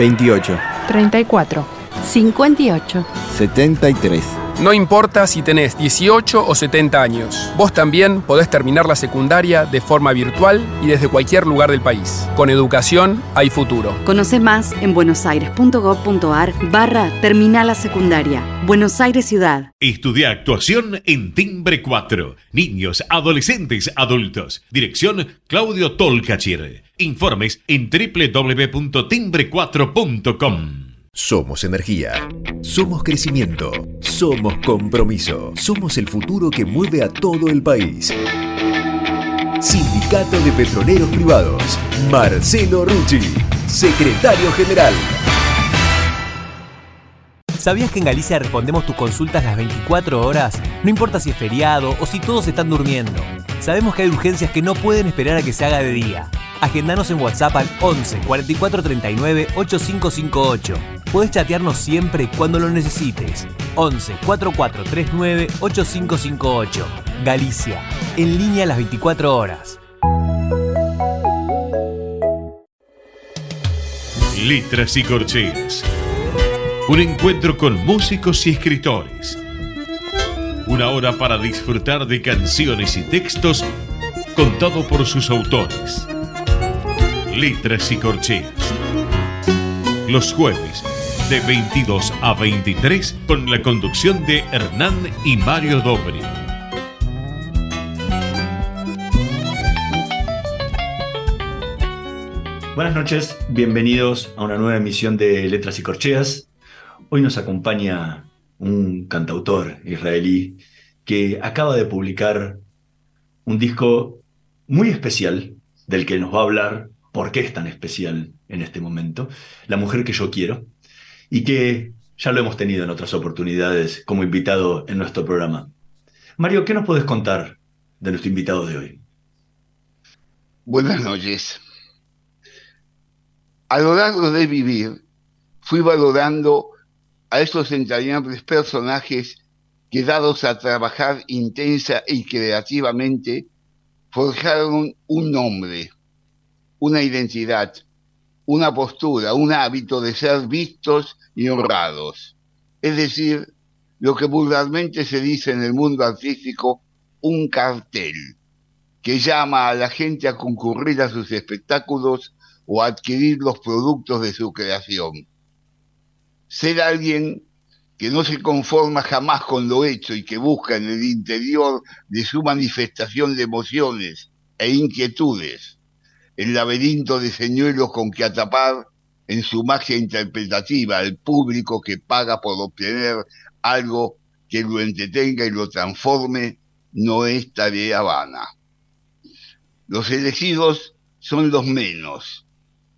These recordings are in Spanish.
28, 34, 58. 73. No importa si tenés 18 o 70 años, vos también podés terminar la secundaria de forma virtual y desde cualquier lugar del país. Con educación hay futuro. Conoce más en buenosaires.gov.ar barra Terminal la Secundaria. Buenos Aires Ciudad. Estudia actuación en Timbre 4. Niños, adolescentes, adultos. Dirección Claudio Tolcachir. Informes en www.timbre4.com. Somos energía. Somos crecimiento. Somos compromiso. Somos el futuro que mueve a todo el país. Sindicato de Petroleros Privados. Marcelo Rucci, secretario general. ¿Sabías que en Galicia respondemos tus consultas las 24 horas? No importa si es feriado o si todos están durmiendo. Sabemos que hay urgencias que no pueden esperar a que se haga de día. Agendanos en WhatsApp al 11 44 39 8558. Puedes chatearnos siempre cuando lo necesites. 11 44 39 8558. Galicia. En línea las 24 horas. Letras y corcheas. Un encuentro con músicos y escritores. Una hora para disfrutar de canciones y textos contado por sus autores. Letras y corcheas. Los jueves de 22 a 23 con la conducción de Hernán y Mario Dobri. Buenas noches, bienvenidos a una nueva emisión de Letras y Corcheas. Hoy nos acompaña un cantautor israelí que acaba de publicar un disco muy especial del que nos va a hablar por qué es tan especial en este momento, La mujer que yo quiero, y que ya lo hemos tenido en otras oportunidades como invitado en nuestro programa. Mario, ¿qué nos puedes contar de nuestro invitado de hoy? Buenas noches. A lo largo de vivir, fui valorando a estos entrañables personajes que dados a trabajar intensa y creativamente, forjaron un nombre, una identidad, una postura, un hábito de ser vistos y honrados. Es decir, lo que vulgarmente se dice en el mundo artístico, un cartel, que llama a la gente a concurrir a sus espectáculos o a adquirir los productos de su creación. Ser alguien que no se conforma jamás con lo hecho y que busca en el interior de su manifestación de emociones e inquietudes el laberinto de señuelos con que atrapar en su magia interpretativa al público que paga por obtener algo que lo entretenga y lo transforme, no es tarea vana. Los elegidos son los menos.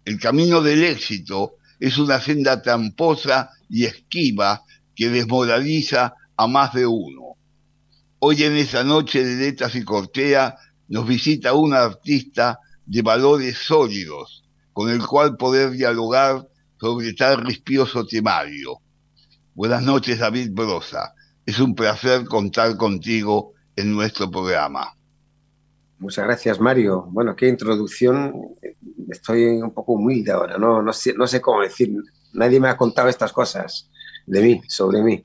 El camino del éxito es una senda tramposa y esquiva que desmoraliza a más de uno. Hoy en esa noche de letras y cortea nos visita un artista de valores sólidos, con el cual poder dialogar sobre tal rispioso temario. Buenas noches, David Brosa. Es un placer contar contigo en nuestro programa. Muchas gracias, Mario. Bueno, qué introducción. Estoy un poco humilde ahora, no, no, sé, no sé cómo decir. Nadie me ha contado estas cosas de mí, sobre mí.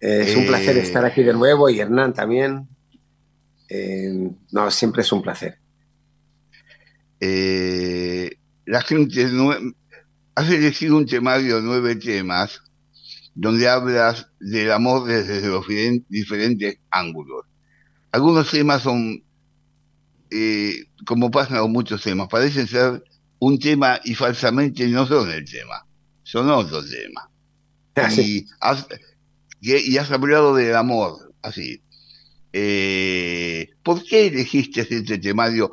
Eh, es un placer Eh. estar aquí de nuevo y Hernán también. Eh, no, siempre es un placer. Eh, la gente has elegido un temario de nueve temas donde hablas del amor desde los diferentes ángulos. Algunos temas son, eh, como pasa con muchos temas, parecen ser un tema y falsamente no son el tema, son otro tema. Y has, y, y has hablado del amor, así. Eh, ¿Por qué elegiste este temario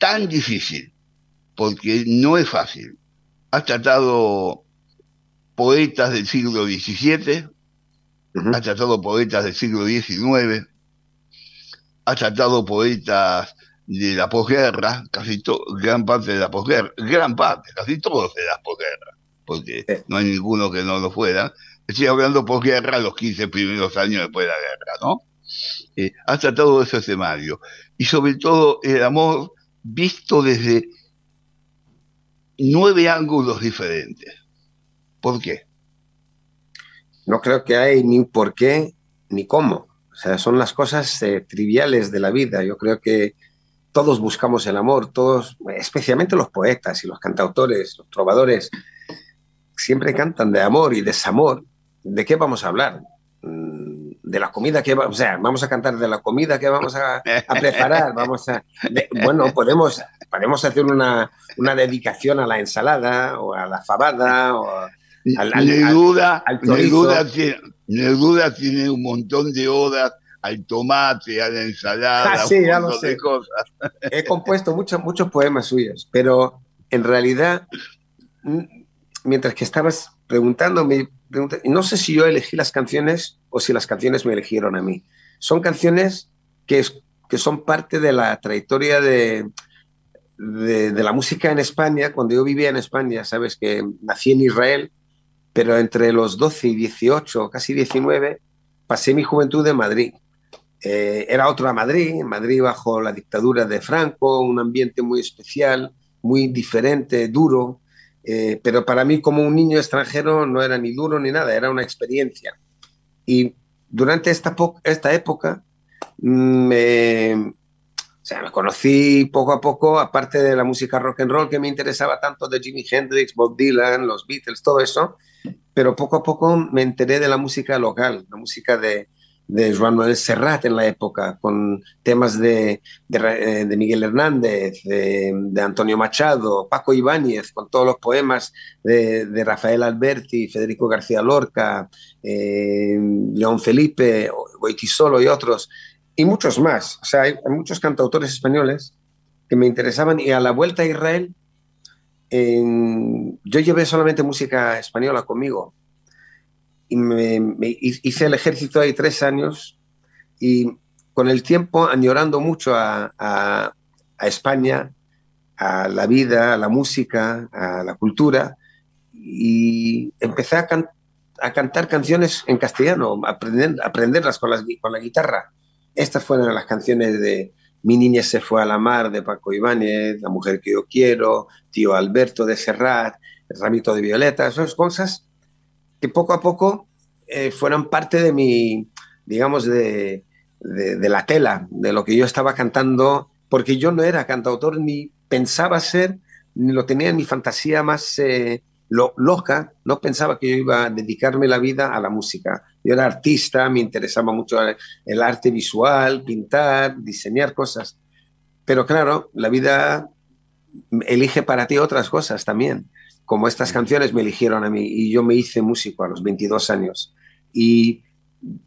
tan difícil? Porque no es fácil. Has tratado poetas del siglo XVII, has tratado poetas del siglo XIX, has tratado poetas de la posguerra, casi gran parte de la posguerra, gran parte, casi todos de la posguerra, porque no hay ninguno que no lo fuera. Estoy hablando posguerra, los 15 primeros años después de la guerra, ¿no? Eh, has tratado ese escenario. Y sobre todo el amor visto desde nueve ángulos diferentes. ¿Por qué? No creo que hay ni por qué ni cómo. O sea, son las cosas eh, triviales de la vida. Yo creo que todos buscamos el amor, todos, especialmente los poetas y los cantautores, los trovadores, siempre cantan de amor y desamor. ¿De qué vamos a hablar? De la comida que vamos, o sea, vamos a cantar de la comida que vamos a, preparar, vamos a, bueno, podemos, podemos hacer una, una, dedicación a la ensalada o a la fabada o al, al, duda, al duda, tiene, duda tiene un montón de horas al tomate, a la ensalada, ah, sí, ya sé. cosas. He compuesto muchos, muchos poemas suyos, pero en realidad, mientras que estabas preguntándome, no sé si yo elegí las canciones o si las canciones me eligieron a mí. Son canciones que, que son parte de la trayectoria de, de, la música en España. Cuando yo vivía en España, sabes que nací en Israel, pero entre los 12 y 18, casi 19, pasé mi juventud en Madrid. Eh, era otra Madrid, Madrid bajo la dictadura de Franco, un ambiente muy especial, muy diferente, duro, eh, pero para mí como un niño extranjero no era ni duro ni nada, era una experiencia. Y durante esta, esta época mm, me, o sea, me conocí poco a poco, aparte de la música rock and roll que me interesaba tanto de Jimi Hendrix, Bob Dylan, los Beatles, todo eso, pero poco a poco me enteré de la música local, la música de, de Juan Manuel Serrat en la época, con temas de, de, de Miguel Hernández, de, Antonio Machado, Paco Ibáñez, con todos los poemas de, Rafael Alberti, Federico García Lorca, eh, León Felipe, Solo y otros, y muchos más. O sea, hay, muchos cantautores españoles que me interesaban y a la vuelta a Israel yo llevé solamente música española conmigo y me, hice el ejército ahí tres años y con el tiempo añorando mucho a, España, a la vida, a la música, a la cultura y empecé a, cantar canciones en castellano, aprender, aprenderlas con, las, con la guitarra. Estas fueron las canciones de Mi niña se fue a la mar de Paco Ibáñez, La mujer que yo quiero, Tío Alberto de Serrat, ramito de violeta, esas cosas que poco a poco eh, fueran parte de mi, digamos, de, de, la tela, de lo que yo estaba cantando, porque yo no era cantautor ni pensaba ser, ni lo tenía en mi fantasía más eh, loca, no pensaba que yo iba a dedicarme la vida a la música. Yo era artista, me interesaba mucho el arte visual, pintar, diseñar cosas. Pero claro, la vida elige para ti otras cosas también como estas canciones me eligieron a mí y yo me hice músico a los 22 años. Y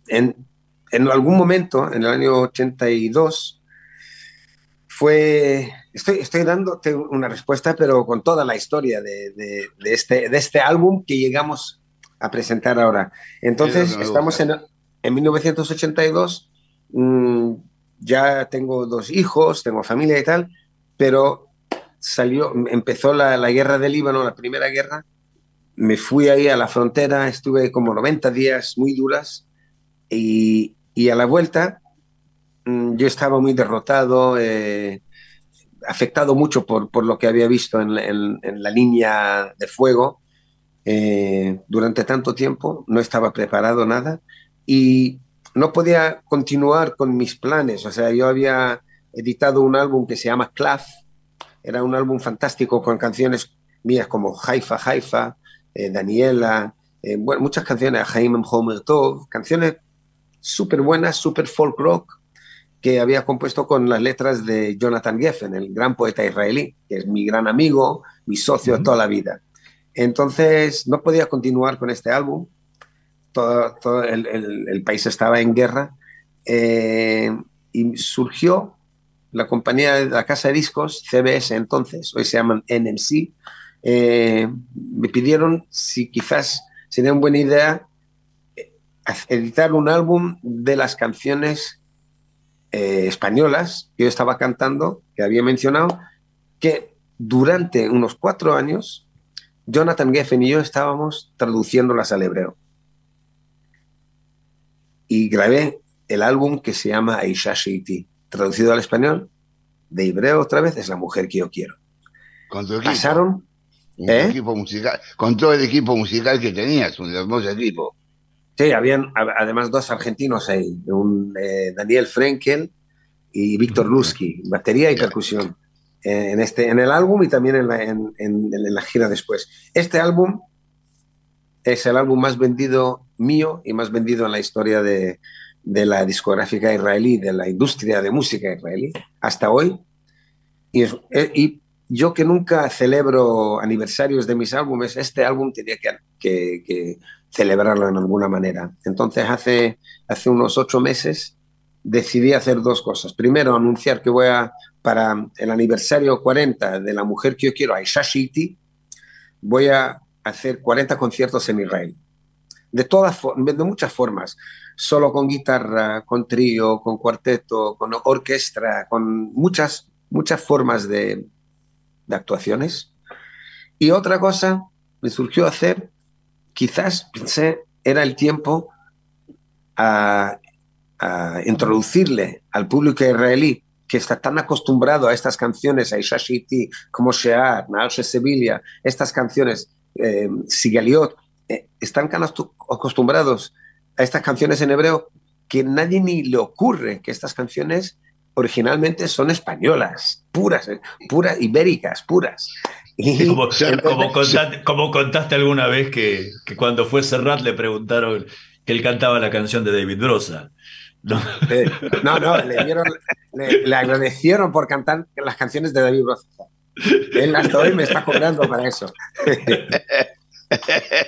en, en algún momento, en el año 82, fue, estoy, estoy dándote una respuesta, pero con toda la historia de, de, este, de este álbum que llegamos a presentar ahora. Entonces, estamos en, en 1982, mmm, ya tengo dos hijos, tengo familia y tal, pero salió, empezó la, la, guerra del Líbano, la primera guerra, me fui ahí a la frontera, estuve como 90 días muy duras. Y, y a la vuelta mm, yo estaba muy derrotado, eh, afectado mucho por, por, lo que había visto en, la línea de fuego eh, durante tanto tiempo, no estaba preparado nada y no podía continuar con mis planes, o sea, yo había editado un álbum que se llama Clav, era un álbum fantástico con canciones mías como Haifa, Haifa, eh, Daniela, eh, bueno, muchas canciones, Jaime Homer Tov, canciones súper buenas, súper folk rock, que había compuesto con las letras de Jonathan Geffen, el gran poeta israelí, que es mi gran amigo, mi socio de toda la vida. Entonces, no podía continuar con este álbum, todo, todo el, el, el, país estaba en guerra, eh, y surgió la compañía de la casa de discos, CBS entonces, hoy se llaman NMC, eh, me pidieron si quizás sería una buena idea eh, editar un álbum de las canciones eh, españolas que yo estaba cantando, que había mencionado, que durante unos cuatro años Jonathan Geffen y yo estábamos traduciéndolas al hebreo. Y grabé el álbum que se llama Aisha traducido al español, de hebreo otra vez, es la mujer que yo quiero. Pasaron, Un ¿Eh? equipo musical, con todo el equipo musical que tenías, un hermoso equipo. Sí, habían además dos argentinos ahí, un, eh, Daniel Frenkel y Víctor Lusky, batería y percusión, eh, en, este, en el álbum y también en la, en- en- en la gira después. Este álbum es el álbum más vendido mío y más vendido en la historia de, de la discográfica israelí, de la industria de música israelí, hasta hoy. Y, eh, yo que nunca celebro aniversarios de mis álbumes, este álbum tenía que celebrarlo en alguna manera. Entonces, hace, hace unos ocho meses decidí hacer dos cosas. Primero, anunciar que voy a, para el aniversario 40 de la mujer que yo quiero, Aisha Shiti, voy a hacer 40 conciertos en Israel. De, todas, de muchas formas, solo con guitarra, con trío, con cuarteto, con orquesta, con muchas, muchas formas de, de actuaciones. Y otra cosa me surgió hacer, quizás pensé, era el tiempo a introducirle al público israelí que está tan acostumbrado a estas canciones, a Isha Shiti, como Shear, Naal Sevilla, estas canciones, eh, Sigaliot, eh, están acostumbrados a estas canciones en hebreo que nadie ni le ocurre que estas canciones originalmente son españolas, puras, eh, puras, ibéricas, puras. Y Como, entonces- como contaste, como contaste alguna vez que, que cuando fue Serrat le preguntaron que él cantaba la canción de David Brosa. ¿no? Eh, no, no, le, dieron- le- le agradecieron por cantar las canciones de David Broza. Él hasta hoy me está cobrando para eso.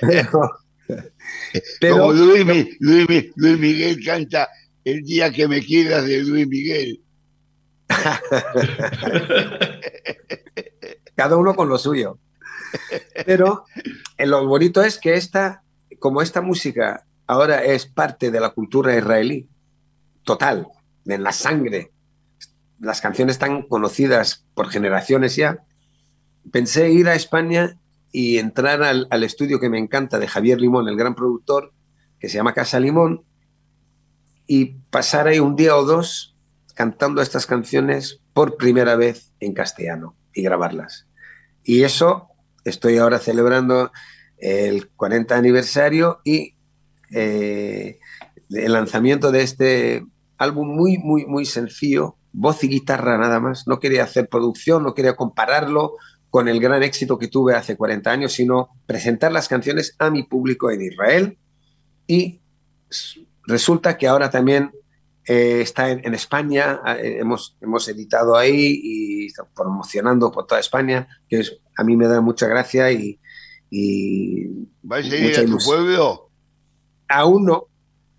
Pero, pero- Como Luis, Mi- Luis Mi- Luis Miguel canta El día que me quieras de Luis Miguel. cada uno con lo suyo. Pero lo bonito es que esta, como esta música ahora es parte de la cultura israelí, total, en la sangre, las canciones tan conocidas por generaciones ya, pensé ir a España y entrar al, estudio que me encanta de Javier Limón, el gran productor, que se llama Casa Limón, y pasar ahí un día o dos cantando estas canciones por primera vez en castellano y grabarlas. Y eso estoy ahora celebrando el 40 aniversario y eh, el lanzamiento de este álbum muy, muy, muy sencillo, voz y guitarra nada más. No quería hacer producción, no quería compararlo con el gran éxito que tuve hace 40 años, sino presentar las canciones a mi público en Israel. Y resulta que ahora también eh, está en, en España, eh, hemos, hemos editado ahí y está promocionando por toda España, que es- a mí me da mucha gracia y, y ¿Vas a ir a tu pueblo? Aún no,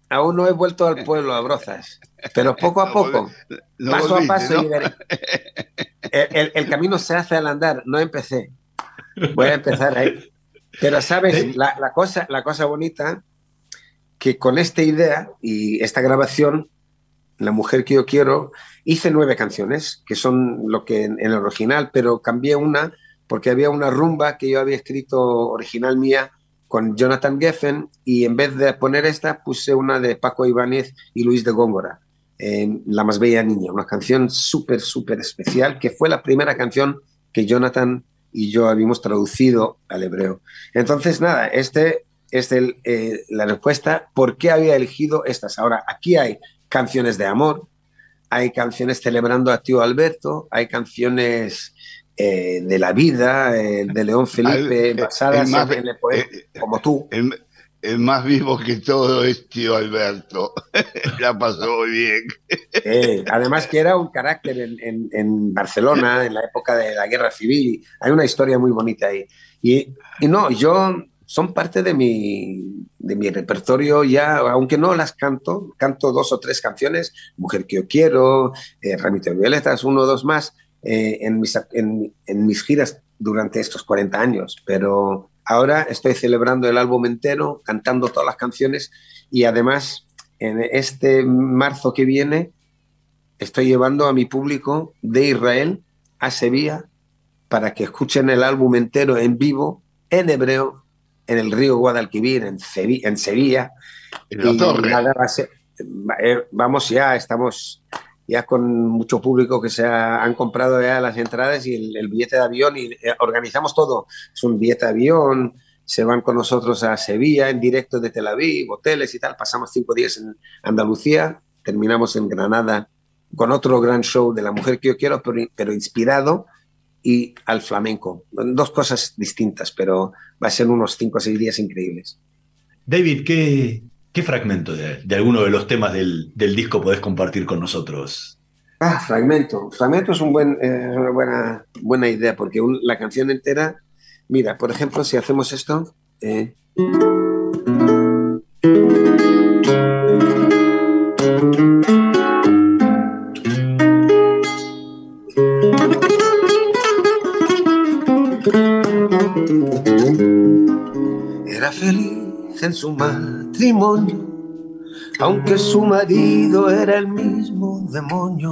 aún no he vuelto al pueblo, a Brozas, pero poco a poco, No paso a paso ¿no? llegaré. El, el- el camino se hace al andar, no empecé. Voy a empezar ahí. Pero sabes, la, la cosa, la cosa bonita, que con esta idea y esta grabación, La mujer que yo quiero, hice nueve canciones, que son lo que en, en el original, pero cambié una porque había una rumba que yo había escrito original mía con Jonathan Geffen y en vez de poner esta puse una de Paco Ibáñez y Luis de Góngora, eh, La más bella niña, una canción súper, súper especial que fue la primera canción que Jonathan y yo habíamos traducido al hebreo. Entonces, nada, este es el, eh, la respuesta por qué había elegido estas. Ahora, aquí hay canciones de amor, hay canciones celebrando a tío Alberto, hay canciones eh, de la vida, eh, de León Felipe, Al- basadas el más- en, en el poema, como tú. El, el más vivo que todo es tío Alberto. La pasó muy bien. Eh, además que era un carácter en, Barcelona en la época de la guerra civil. Hay una historia muy bonita ahí. Y, no, yo son parte de mi, de mi repertorio ya, aunque no las canto, canto dos o tres canciones, Mujer que yo quiero, eh, Ramito de Violetas, uno o dos más, eh, en, mis, en mis giras durante estos 40 años. Pero ahora estoy celebrando el álbum entero, cantando todas las canciones y además en este marzo que viene estoy llevando a mi público de Israel a Sevilla para que escuchen el álbum entero en vivo, en hebreo, en el río Guadalquivir, en, Sevi- en Sevilla. En la Y torre. nada, eh, vamos ya, estamos ya con mucho público que se han comprado ya las entradas y el, billete de avión y eh, organizamos todo. Es un billete de avión, se van con nosotros a Sevilla en directo de Tel Aviv, hoteles y tal. Pasamos cinco días en Andalucía, terminamos en Granada con otro gran show de la mujer que yo quiero, pero, inspirado y al flamenco. Dos cosas distintas, pero va a ser unos cinco o seis días increíbles. David, ¿qué, qué fragmento de, alguno de los temas del, disco podés compartir con nosotros? Ah, fragmento. Fragmento es eh, una buena, buena idea, porque la canción entera, mira, por ejemplo, si hacemos esto... Eh, Era feliz en su matrimonio, aunque su marido era el mismo demonio.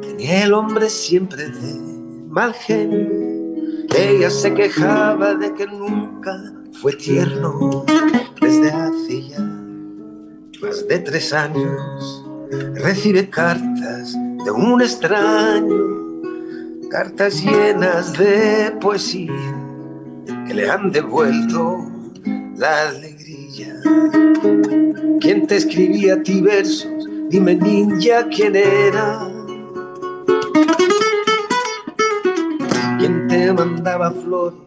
Tenía el hombre siempre de mal genio. Ella se quejaba de que nunca fue tierno desde hace ya más de tres años. Recibe cartas de un extraño cartas llenas de poesía que le han devuelto la alegría. ¿Quién te escribía a ti versos? Dime ninja quién era. ¿Quién te mandaba flores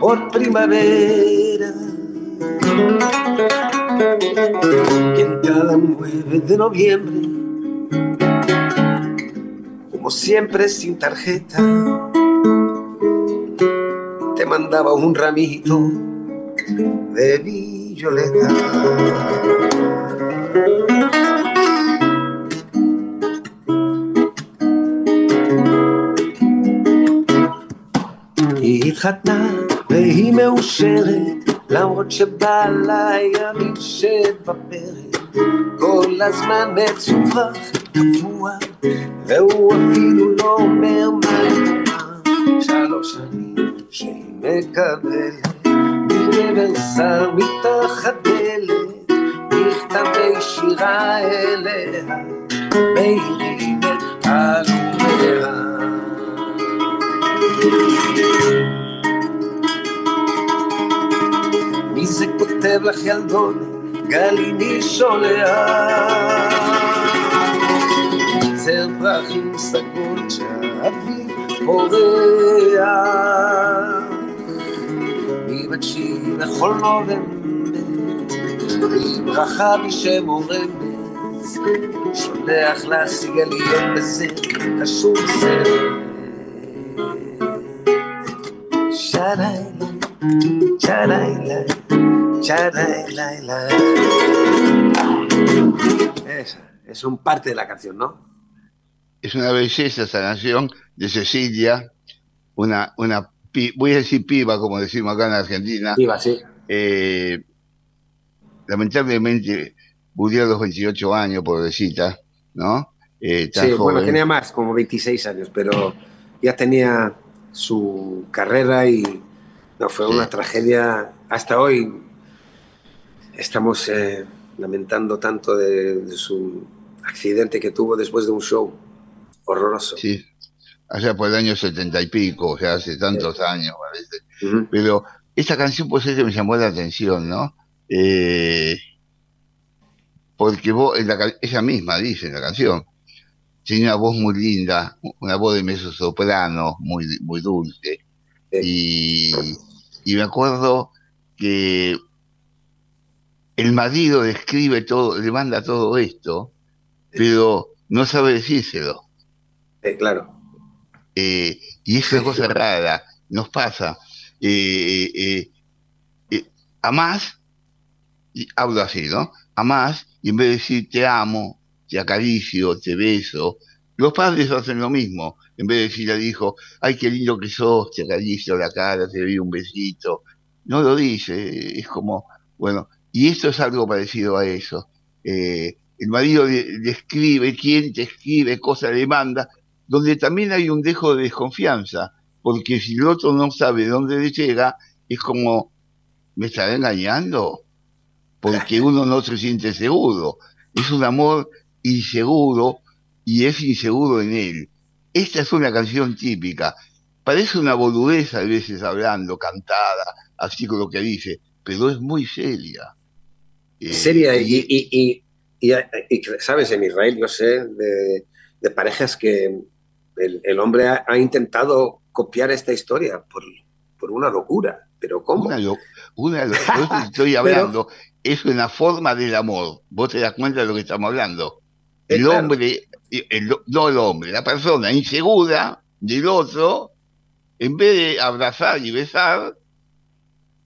por primavera? ¿Quién cada 9 de noviembre como siempre sin tarjeta, te mandaba un ramito de violeta. היא התחתנה והיא מאושרת למרות שבא לה ימים שבפרק כל הזמן מצווח קבוע והוא אפילו לא אומר מה שלוש שנים שהיא מקבלת מגבר מתוך הדלת מכתבי שירה אליה מאירים את הלומיה מי זה כותב לך ילדון? גליני שולח זר פרחים סגול כשהאביב פורח מבקשי לכל נובמבר עם ברכה בשם רמז שולח להשיג עליון בזה קשור סרט שריילה, שריילה, שריילה. Esa, es un parte de la canción, ¿no? es una belleza esa canción de Cecilia, una, una voy a decir piba, como decimos acá en Argentina. Piba, sí. Eh, lamentablemente murió a los 28 años, pobrecita, ¿no? Eh, sí, bueno, tenía más, como 26 años, pero ya tenía su carrera y no, fue una tragedia. Hasta hoy estamos eh, lamentando tanto de, su accidente que tuvo después de un show horroroso. Sí, allá por el año setenta y pico, o sea, hace tantos años, parece. Pero esta canción, pues, es que me llamó la atención, ¿no? Eh, porque vos, ella misma dice en la canción, tiene una voz muy linda, una voz de mezzo soprano, muy, muy dulce. Y, y me acuerdo que el marido le escribe todo, le manda todo esto, pero no sabe decírselo. Eh, claro. Eh, y es una cosa rara, nos pasa. Eh, a más, hablo así, ¿no? A más, y en vez de decir te amo, te acaricio, te beso, los padres hacen lo mismo. En vez de decir al hijo, ay, qué lindo que sos, te acaricio la cara, te doy un besito. No lo dice, es como, bueno, y esto es algo parecido a eso. el marido le, escribe, quién te escribe, cosa le manda, donde también hay un dejo de desconfianza, porque si el otro no sabe dónde le llega, es como, ¿me estará engañando? Porque uno no se siente seguro. es un amor inseguro y es inseguro en él. Esta es una canción típica. Parece una boludez a veces hablando, cantada, así con lo que dice, pero es muy seria. Eh, seria y, y, y, sabes, en Israel yo sé de, parejas que el, hombre ha, intentado copiar esta historia por, por una locura, pero ¿cómo? Una, estoy hablando, es una forma del amor. Vos te das cuenta de lo que estamos hablando. El hombre, no el hombre, la persona insegura del otro, en vez de abrazar y besar,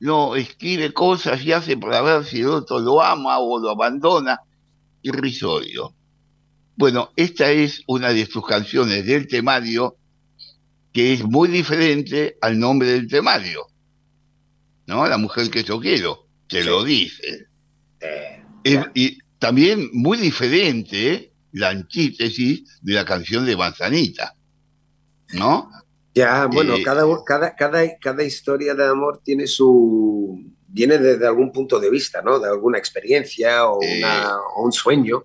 no escribe cosas y hace para ver si el otro lo ama o lo abandona. Irrisorio. Bueno, esta es una de sus canciones del temario que es muy diferente al nombre del temario. ¿No? La mujer que yo quiero, te lo dice. y también muy diferente la antítesis de la canción de Manzanita. ¿No? Ya, bueno, eh, cada, cada, cada, cada historia de amor tiene su. viene desde algún punto de vista, ¿no? De alguna experiencia o, eh, un sueño.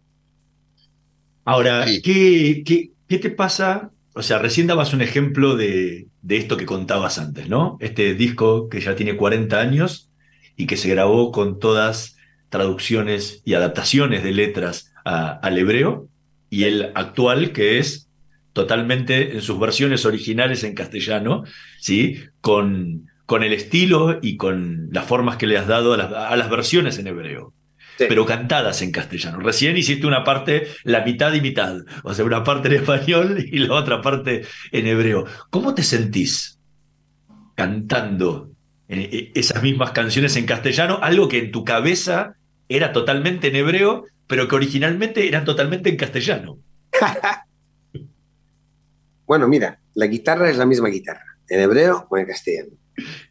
Ahora, ¿qué, qué, te pasa? O sea, recién dabas un ejemplo de, de, esto que contabas antes, ¿no? Este disco que ya tiene 40 años y que se grabó con todas traducciones y adaptaciones de letras al hebreo, y el actual que es totalmente en sus versiones originales en castellano, ¿sí? Con, con el estilo y con las formas que le has dado a las, versiones en hebreo. Pero cantadas en castellano. Recién hiciste una parte, la mitad y mitad, o sea, una parte en español y la otra parte en hebreo. ¿Cómo te sentís cantando eh, eh, esas mismas canciones en castellano, algo que en tu cabeza era totalmente en hebreo, pero que originalmente eran totalmente en castellano? Bueno, mira, la guitarra es la misma guitarra, en hebreo o en castellano.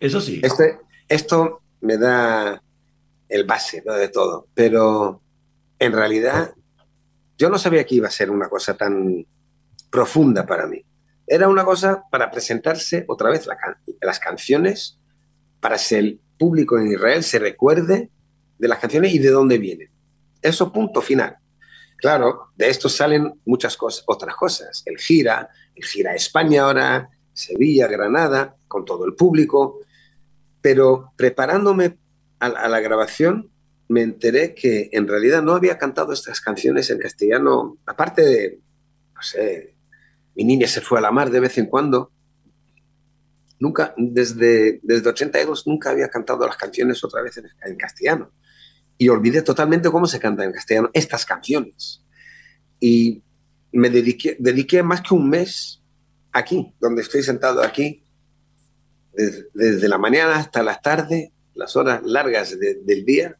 Eso sí. Este, esto me da el base de todo, pero en realidad yo no sabía que iba a ser una cosa tan profunda para mí. Era una cosa para presentarse otra vez las canciones, para que el público en Israel se recuerde de las canciones y de dónde vienen. Eso punto final. Claro, de esto salen muchas otras cosas. El gira, el gira España ahora, Sevilla, Granada, con todo el público. Pero preparándome a, la grabación, me enteré que en realidad no había cantado estas canciones en castellano, aparte de, no sé, mi niña se fue a la mar de vez en cuando. Nunca, desde, desde 82, nunca había cantado las canciones otra vez en castellano y olvidé totalmente cómo se canta en castellano estas canciones. Y me dediqué, dediqué más que un mes aquí, donde estoy sentado aquí, desde, la mañana hasta la tarde, las horas largas del día,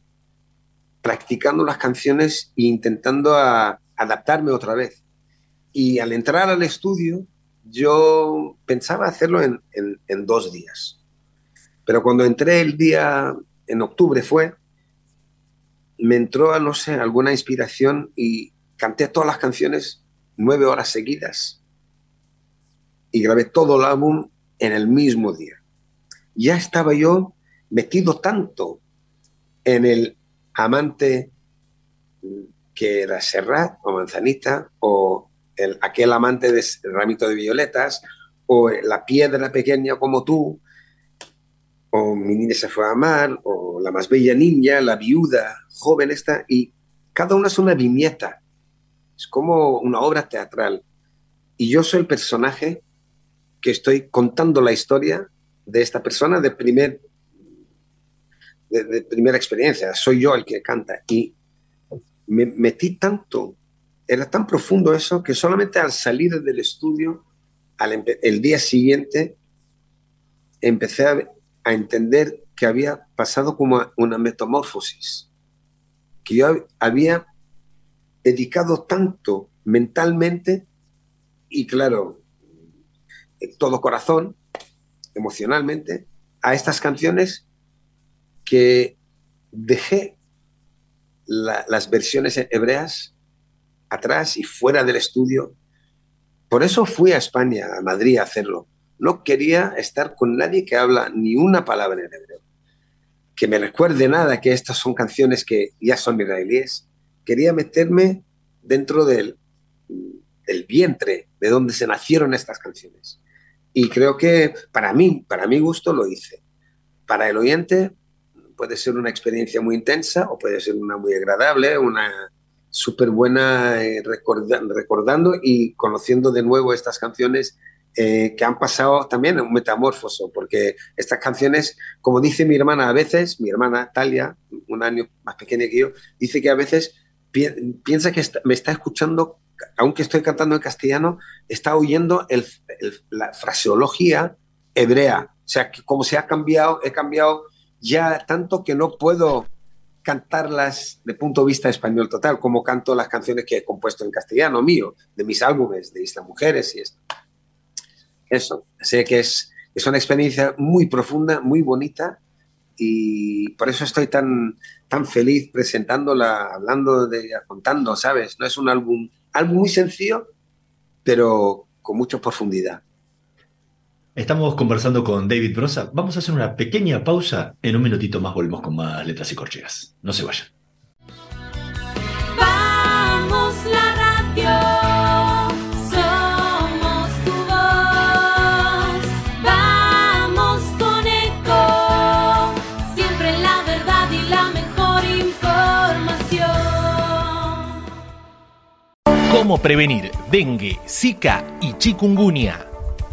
practicando las canciones e intentando adaptarme otra vez. Y al entrar al estudio, yo pensaba hacerlo en, en dos días. Pero cuando entré el día, en octubre fue, me entró, no sé, alguna inspiración y canté todas las canciones nueve horas seguidas y grabé todo el álbum en el mismo día. Ya estaba yo metido tanto en el amante que era Serrat o Manzanita o el, aquel amante de Ramito de Violetas o la piedra pequeña como tú o Mi niña se fue a amar, o La más bella niña, La viuda joven esta, y cada una es una viñeta, es como una obra teatral. Y yo soy el personaje que estoy contando la historia de esta persona de, primer, de, primera experiencia, soy yo el que canta. Y me metí tanto, era tan profundo eso, que solamente al salir del estudio, al el día siguiente, empecé a a entender que había pasado como una metamorfosis, que yo había dedicado tanto mentalmente y claro, todo corazón, emocionalmente, a estas canciones que dejé las versiones hebreas atrás y fuera del estudio. Por eso fui a España, a Madrid, a hacerlo, no quería estar con nadie que habla ni una palabra en hebreo. Que me recuerde nada que estas son canciones que ya son israelíes quería meterme dentro del, del vientre de donde se nacieron estas canciones. Y creo que para mí, para mi gusto, lo hice. Para el oyente puede ser una experiencia muy intensa o puede ser una muy agradable, una súper buena eh, recordando y conociendo de nuevo estas canciones eh, que han pasado también un metamorfoso, porque estas canciones, como dice mi hermana a veces, mi hermana Talia, un año más pequeña que yo, dice que a veces piensa que me está escuchando, aunque estoy cantando en castellano, está oyendo la fraseología hebrea. O sea, que como se ha cambiado, he cambiado ya tanto que no puedo cantarlas de punto de vista español total, como canto las canciones que he compuesto en castellano mío, de mis álbumes, de Isla Mujeres y esto. Eso, sé que es, es una experiencia muy profunda, muy bonita y por eso estoy tan, tan feliz presentándola, hablando de ella, contando, ¿sabes? No es un álbum, álbum muy sencillo, pero con mucha profundidad. Estamos conversando con David Brosa. Vamos a hacer una pequeña pausa. En un minutito más volvemos con más letras y corcheas. No se vayan. Vamos la radio. Somos tu voz. Vamos con eco. Siempre la verdad y la mejor información. ¿Cómo prevenir dengue, zika y chikungunya?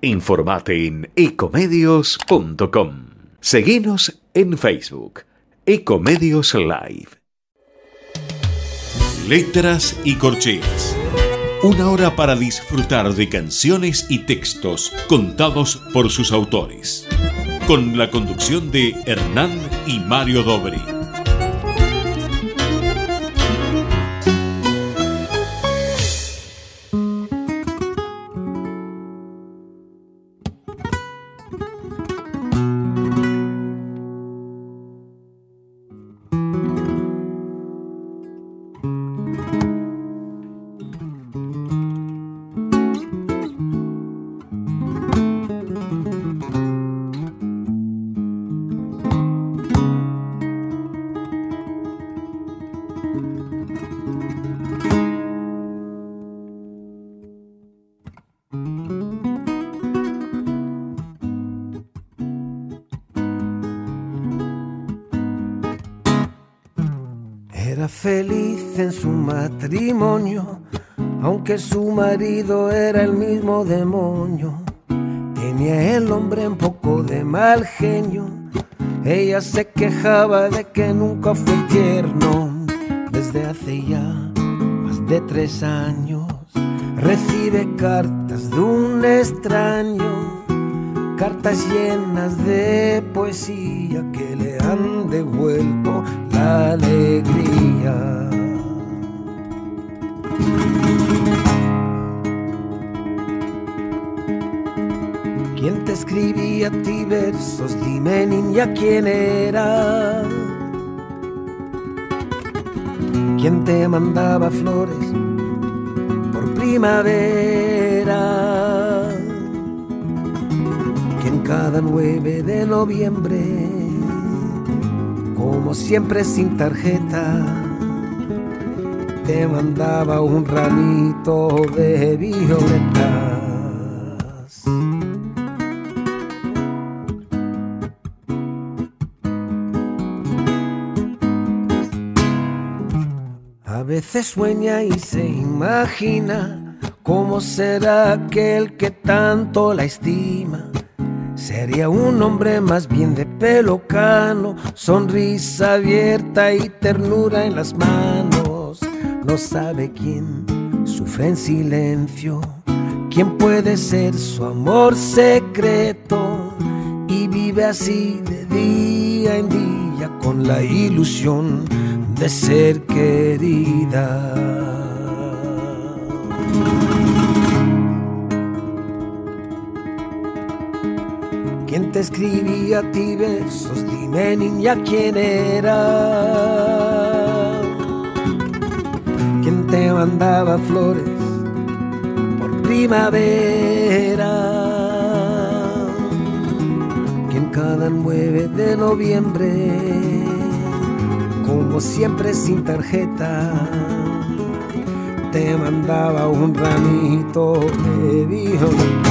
Informate en ecomedios.com. Seguinos en Facebook, Ecomedios Live. Letras y corcheas. Una hora para disfrutar de canciones y textos contados por sus autores. Con la conducción de Hernán y Mario Dobri. Aunque su marido era el mismo demonio. Tenía el hombre un poco de mal genio, ella se quejaba de que nunca fue tierno. Desde hace ya más de tres años recibe cartas de un extraño, cartas llenas de poesía que le han devuelto alegría. ¿Quién te escribía a ti versos? Dime niña quién era. ¿Quién te mandaba flores por primavera? ¿Quién cada 9 de noviembre, como siempre sin tarjeta, te mandaba un ramito de violetas? A veces sueña y se imagina cómo será aquel que tanto la estima. Sería un hombre más bien de pelo cano, sonrisa abierta y ternura en las manos. No sabe quién sufre en silencio, quién puede ser su amor secreto y vive así de día en día con la ilusión de ser querida. ¿Quién te escribía a ti versos? Dime niña quién era. ¿Quién te mandaba flores por primavera? ¿Quién cada 9 de noviembre? como siempre sin tarjeta, te mandaba un ramito de violetas.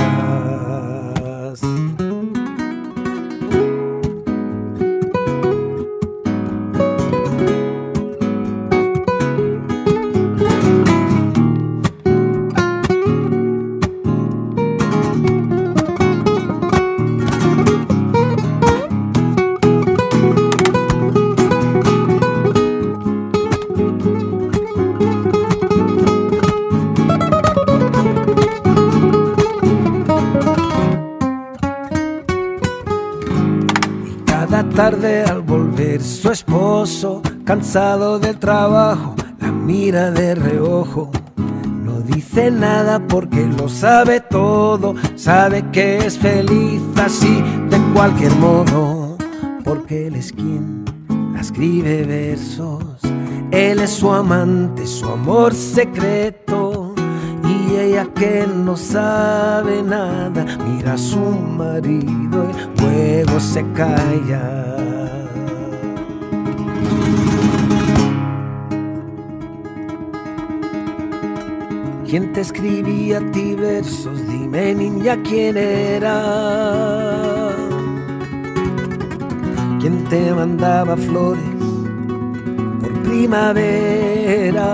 Cansado del trabajo, la mira de reojo. No dice nada porque lo sabe todo, sabe que es feliz así de cualquier modo, porque él es quien la escribe versos. Él es su amante, su amor secreto. Y ella que no sabe nada, mira a su marido y luego se calla. ¿Quién te escribía a ti versos? Dime niña quién era. ¿Quién te mandaba flores por primavera?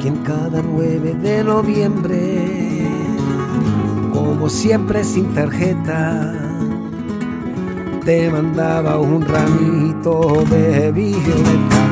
¿Quién cada 9 de noviembre, como siempre sin tarjeta, te mandaba un ramito de violetas?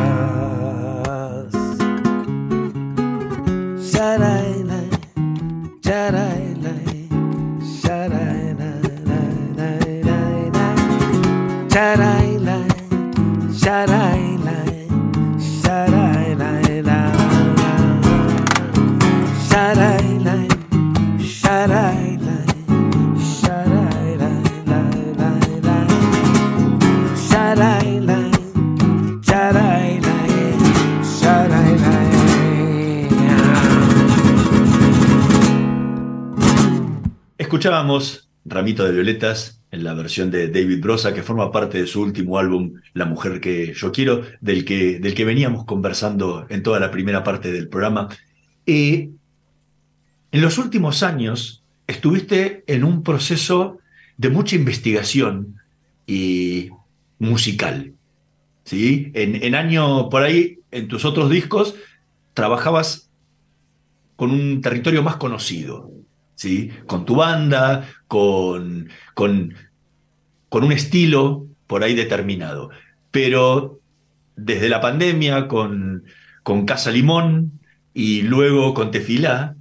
Ramito de Violetas en la versión de David Brosa, que forma parte de su último álbum, La Mujer que Yo Quiero, del que, del que veníamos conversando en toda la primera parte del programa. Eh, en los últimos años estuviste en un proceso de mucha investigación y musical. ¿sí? En, en por ahí, en tus otros discos, trabajabas con un territorio más conocido, ¿sí? con tu banda, con, con, con un estilo por ahí determinado. Pero desde la pandemia, con, con Casa Limón y luego con Tefilá,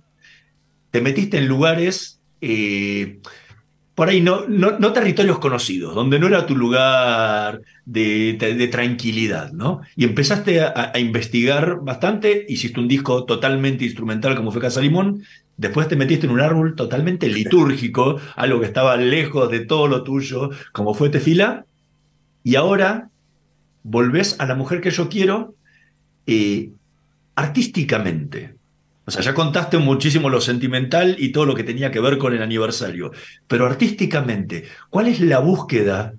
te metiste en lugares, eh, por ahí no, no, no territorios conocidos, donde no era tu lugar de, de- tranquilidad, ¿no? Y empezaste a, a investigar bastante, hiciste un disco totalmente instrumental como fue Casa Limón, Después te metiste en un árbol totalmente litúrgico, algo que estaba lejos de todo lo tuyo, como fue Tefila, y ahora volvés a la mujer que yo quiero eh, artísticamente. O sea, ya contaste muchísimo lo sentimental y todo lo que tenía que ver con el aniversario, pero artísticamente, ¿cuál es la búsqueda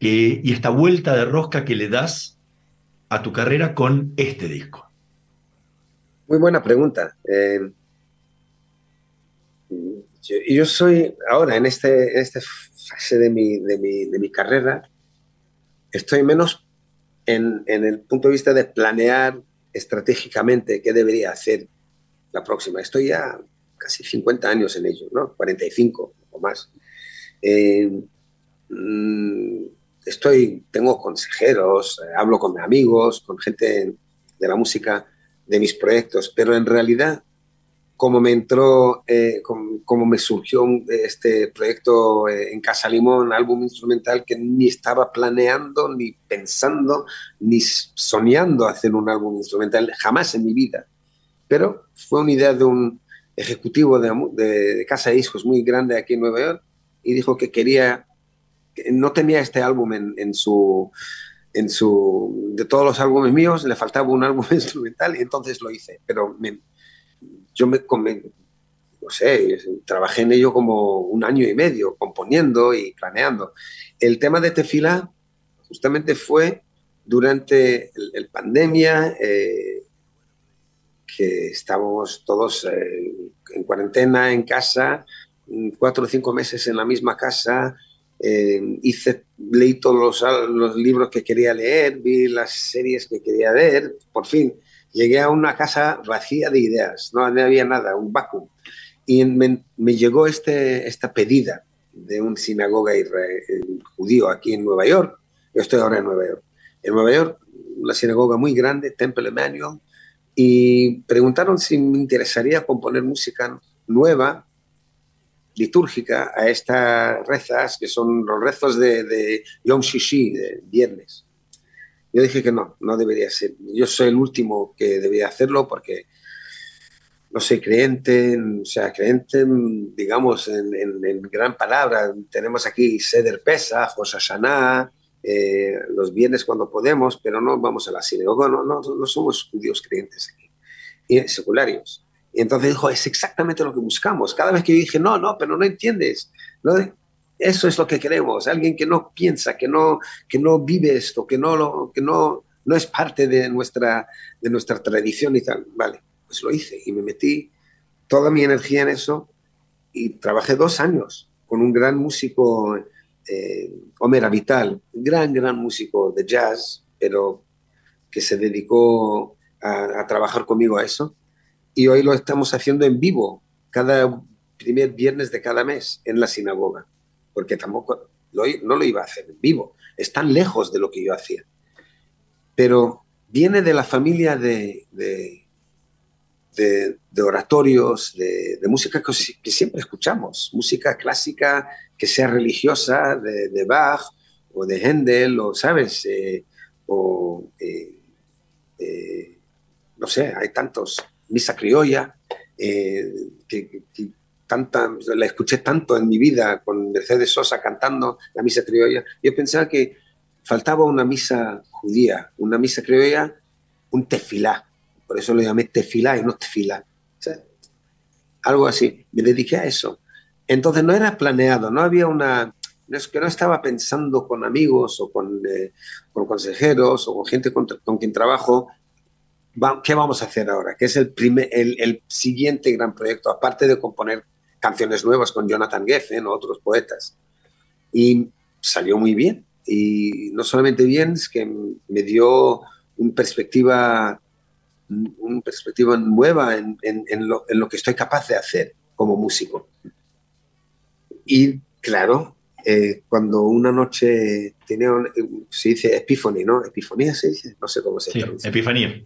y esta vuelta de rosca que le das a tu carrera con este disco? Muy buena pregunta. Eh, yo, soy ahora en, este, esta fase de mi, de, mi, de mi, carrera, estoy menos en, en, el punto de vista de planear estratégicamente qué debería hacer la próxima. Estoy ya casi 50 años en ello, ¿no? 45 o más. Eh, mm, estoy, tengo consejeros, eh, hablo con amigos, con gente de la música de mis proyectos, pero en realidad, como me entró, eh, como, me surgió este proyecto en Casa Limón, álbum instrumental que ni estaba planeando, ni pensando, ni soñando hacer un álbum instrumental, jamás en mi vida. Pero fue una idea de un ejecutivo de, de, casa de discos muy grande aquí en Nueva York y dijo que quería, que no tenía este álbum en, en, su, en su, de todos los álbumes míos, le faltaba un álbum instrumental y entonces lo hice, pero me, yo me, me, no sé, trabajé en ello como un año y medio, componiendo y planeando. El tema de Tefila justamente fue durante el, pandemia, eh, que estábamos todos eh, en cuarentena, en casa, mm, cuatro o cinco meses en la misma casa. Eh, hice, leí todos los, los, libros que quería leer, vi las series que quería ver. Por fin, llegué a una casa vacía de ideas, no, había nada, un vacuum. Y me, me, llegó este, esta pedida de un sinagoga israel, judío aquí en Nueva York. Yo estoy ahora en Nueva York. En Nueva York, una sinagoga muy grande, Temple Emmanuel, y preguntaron si me interesaría componer música nueva, litúrgica, a estas rezas, que son los rezos de, de Yom Shishi, de viernes. Yo dije que no, no debería ser. Yo soy el último que debería hacerlo porque no soy creyente, o sea, creyente, digamos, en, en, gran palabra. Tenemos aquí Seder Pesa, José eh, los viernes cuando podemos, pero no vamos a la sinagoga, no, no, no somos judíos creyentes aquí, y secularios. Y entonces dijo, es exactamente lo que buscamos. Cada vez que yo dije, no, no, pero no entiendes, ¿no? Eso es lo que queremos, alguien que no piensa, que no, que no vive esto, que, no, que no, no es parte de nuestra, de nuestra tradición y tal. Vale, pues lo hice y me metí toda mi energía en eso y trabajé dos años con un gran músico eh, Homer Vital, gran, gran músico de jazz, pero que se dedicó a, trabajar conmigo a eso. Y hoy lo estamos haciendo en vivo, cada primer viernes de cada mes en la sinagoga, porque tampoco no lo iba a hacer en vivo, es tan lejos de lo que yo hacía. Pero viene de la familia de, de, oratorios, de, música que, siempre escuchamos, música clásica que sea religiosa de, Bach o de Händel, o, ¿sabes? Eh, o, eh, eh, no sé, hay tantos, misa criolla, que, tanta, la escuché tanto en mi vida con Mercedes Sosa cantando la misa criolla. Yo pensaba que faltaba una misa judía, una misa criolla, un tefilá. Por eso lo llamé tefilá y no tefilá. algo así. Me dediqué a eso. Entonces no era planeado, no había una... No es que no estaba pensando con amigos o con, eh, con consejeros o con gente con, quien trabajo, ¿qué vamos a hacer ahora? Que es el, primer, el, el, siguiente gran proyecto, aparte de componer canciones nuevas con Jonathan Geffen o otros poetas. Y salió muy bien. Y no solamente bien, es que me dio una perspectiva, una perspectiva nueva en, en, en, lo, en lo que estoy capaz de hacer como músico. Y claro, eh, cuando una noche tiene, se dice epiphany, ¿no? Epifonía se dice, no sé cómo se sí, Epifanía.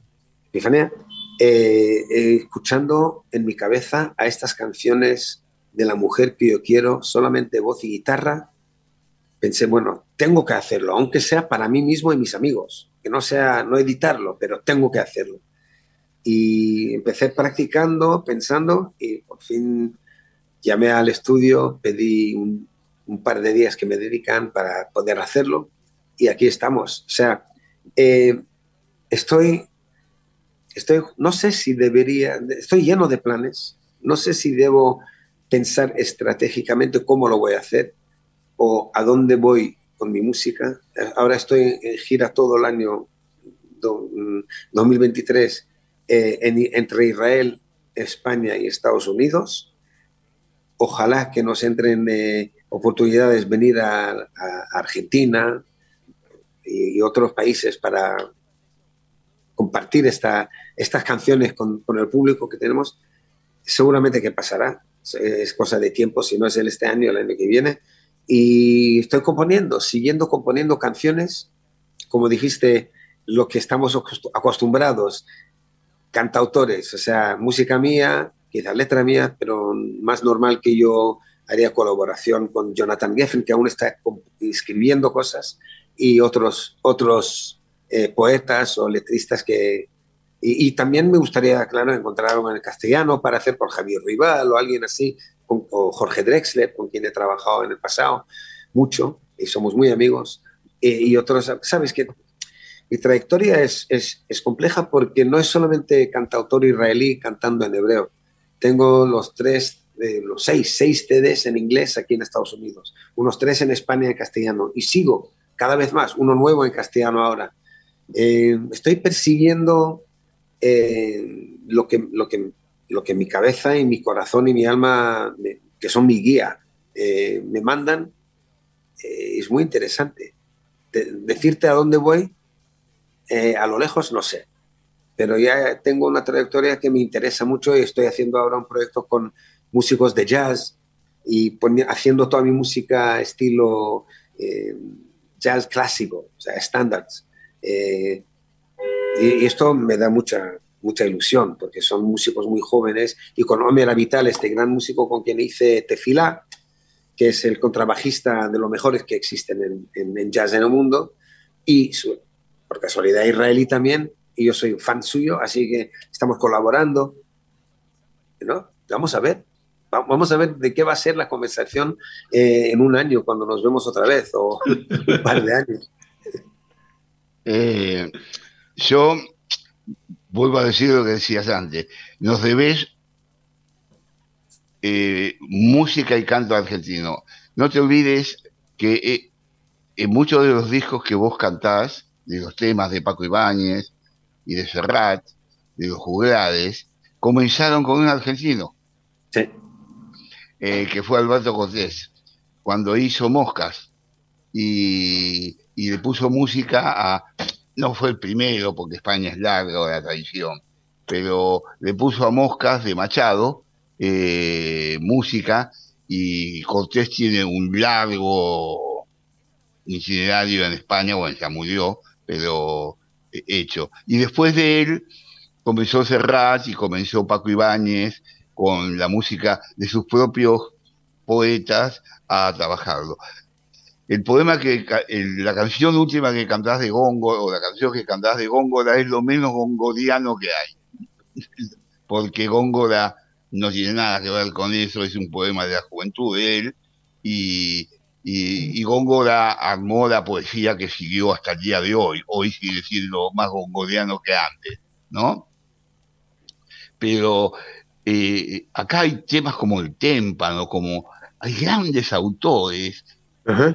Epifanía. Eh, eh, escuchando en mi cabeza a estas canciones de la mujer que yo quiero, solamente voz y guitarra, pensé, bueno, tengo que hacerlo, aunque sea para mí mismo y mis amigos, que no sea, no editarlo, pero tengo que hacerlo. Y empecé practicando, pensando, y Por fin llamé al estudio, pedí un, par de días que me dedican para poder hacerlo y aquí estamos. O sea, eh, estoy, estoy, no sé si debería, estoy lleno de planes, no sé si debo pensar estratégicamente cómo lo voy a hacer o a dónde voy con mi música. Ahora estoy en gira todo el año 2023 eh, entre Israel, España y Estados Unidos. Ojalá que nos entren eh, oportunidades venir a, Argentina y, otros países para compartir esta, estas canciones con, con, el público que tenemos. Seguramente que pasará, es cosa de tiempo, si no es el este año, el año que viene. Y estoy componiendo, siguiendo componiendo canciones, como dijiste, lo que estamos acostumbrados, cantautores, o sea, música mía, quizá letra mía, pero más normal que yo haría colaboración con Jonathan Geffen, que aún está escribiendo cosas, y otros, otros eh, poetas o letristas que... Y, también me gustaría, claro, encontrar algo en el castellano para hacer por Javier Rival o alguien así, o Jorge Drexler, con quien he trabajado en el pasado mucho, y somos muy amigos, y otros, ¿sabes? Que mi trayectoria es, es, es, compleja porque no es solamente cantautor israelí cantando en hebreo. Tengo los tres, eh, los seis, seis TDs en inglés aquí en Estados Unidos, unos tres en España en castellano y sigo cada vez más, uno nuevo en castellano ahora. Eh, estoy persiguiendo eh, lo, que, lo, que, lo que mi cabeza y mi corazón y mi alma, que son mi guía, me mandan. es muy interesante. decirte a dónde voy eh, a lo lejos no sé, pero ya tengo una trayectoria que me interesa mucho y estoy haciendo ahora un proyecto con músicos de jazz y haciendo toda mi música estilo eh, jazz clásico, o sea, estándares. Y, esto me da mucha, mucha ilusión porque son músicos muy jóvenes y con Omer Vital, este gran músico con quien hice Tefilá, que es el contrabajista de los mejores que existen en, en jazz en el mundo, y su, por casualidad israelí también, y yo soy fan suyo, así que estamos colaborando. ¿no? Vamos a ver, vamos a ver de qué va a ser la conversación eh, en un año cuando nos vemos otra vez, o un par de años. Eh, yo vuelvo a decir lo que decías antes, nos debes eh, música y canto argentino. No te olvides que en muchos de los discos que vos cantás, de los temas de Paco Ibáñez y de Serrat, de los juglares, comenzaron con un argentino. Sí. Eh, que fue Alberto Cortés, cuando hizo Moscas y, le puso música a. No fue el primero, porque España es larga la tradición, pero le puso a Moscas de Machado eh, música y Cortés tiene un largo itinerario en España, bueno, ya murió, pero eh, hecho. Y después de él comenzó Serrat y comenzó Paco Ibáñez con la música de sus propios poetas a trabajarlo. El poema que, la canción última que cantás de Gongo, o la canción que cantás de Góngora es lo menos gongoriano que hay. Porque Góngora no tiene nada que ver con eso, es un poema de la juventud de él, y Góngora armó la poesía que siguió hasta el día de hoy. Hoy sigue siendo más gongoriano que antes, ¿no? Pero eh, acá hay temas como el témpano, como hay grandes autores,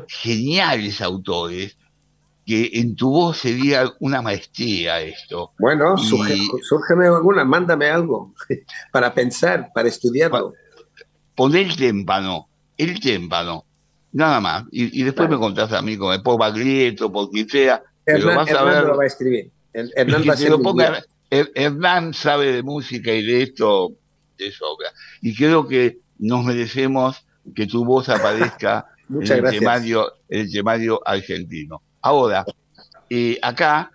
geniales autores, que en tu voz sería una maestría esto. Bueno, y... alguna, mándame algo para pensar, para estudiarlo. Poner el témpano, el témpano Nada más. Y, después me contás a mí con el por Baglietto, por quien sea. Hernán, vas a ver, lo va a escribir. Hernán, va a Hernán sabe de música y de esto de sobra. Y creo que nos merecemos que tu voz aparezca en, el temario, el temario argentino. Ahora, eh, acá,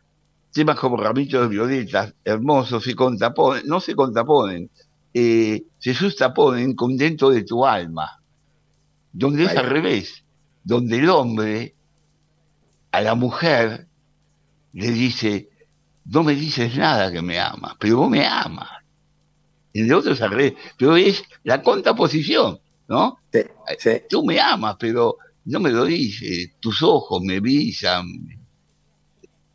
temas como Ramitos de Violetas, hermosos, se contraponen, no se contraponen, eh, se sustaponen con dentro de tu alma donde es al revés, donde el hombre a la mujer le dice, no me dices nada que me amas, pero vos me amas. en el otro es al revés, pero es la contraposición, ¿no? Tú me amas, pero no me lo dices, tus ojos me visan,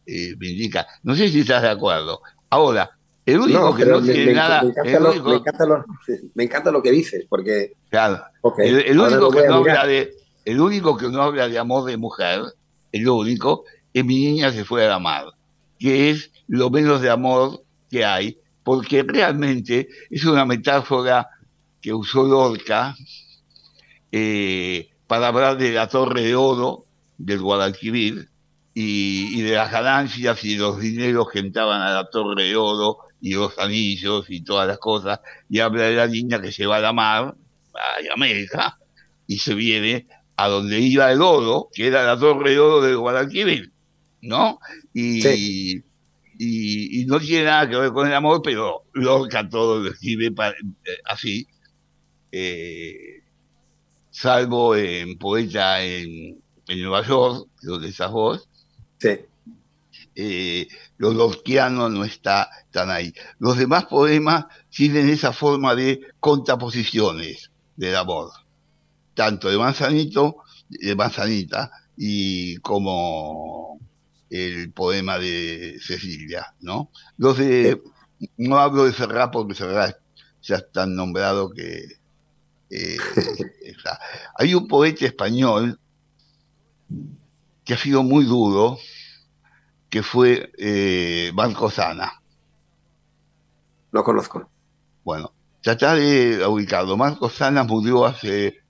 eh, me indican. No sé si estás de acuerdo. Ahora, el único que no tiene nada. Me encanta, lo, me, encanta lo, me encanta, lo, que dices, porque. Claro. el, único que no habla de, el único que no habla de amor de mujer, el único, es mi niña se fue a la mar, que es lo menos de amor que hay, porque realmente es una metáfora que usó Lorca eh, para hablar de la torre de oro del Guadalquivir y, y, de las ganancias y los dineros que entraban a la torre de oro y los anillos y todas las cosas, y habla de la niña que se va a la mar, a América, y se viene a donde iba el oro, que era la torre de oro del Guadalquivir, ¿no? Y, y, no tiene nada que ver con el amor, pero Lorca todo lo escribe eh, así, eh, salvo en Poeta en, en, Nueva York, donde estás vos. Sí. Eh, lo lorquiano no está tan ahí. Los demás poemas tienen esa forma de contraposiciones del amor, tanto de Manzanito, de Manzanita, y como el poema de Cecilia, ¿no? Los de, no hablo de Serrat porque Serrat ya está nombrado que eh, hay un poeta español que ha sido muy duro, que fue eh, Marco Sana. Lo conozco. Bueno, tratar de ubicarlo. Marco Sana murió hace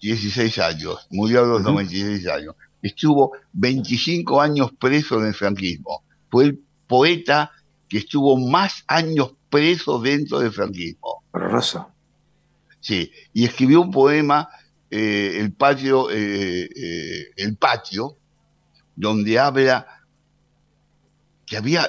16 años, murió a los 96 años estuvo 25 años preso en el franquismo. Fue el poeta que estuvo más años preso dentro del franquismo. Horroroso. Sí, y escribió un poema, eh, El patio, eh, eh, El patio, donde habla que había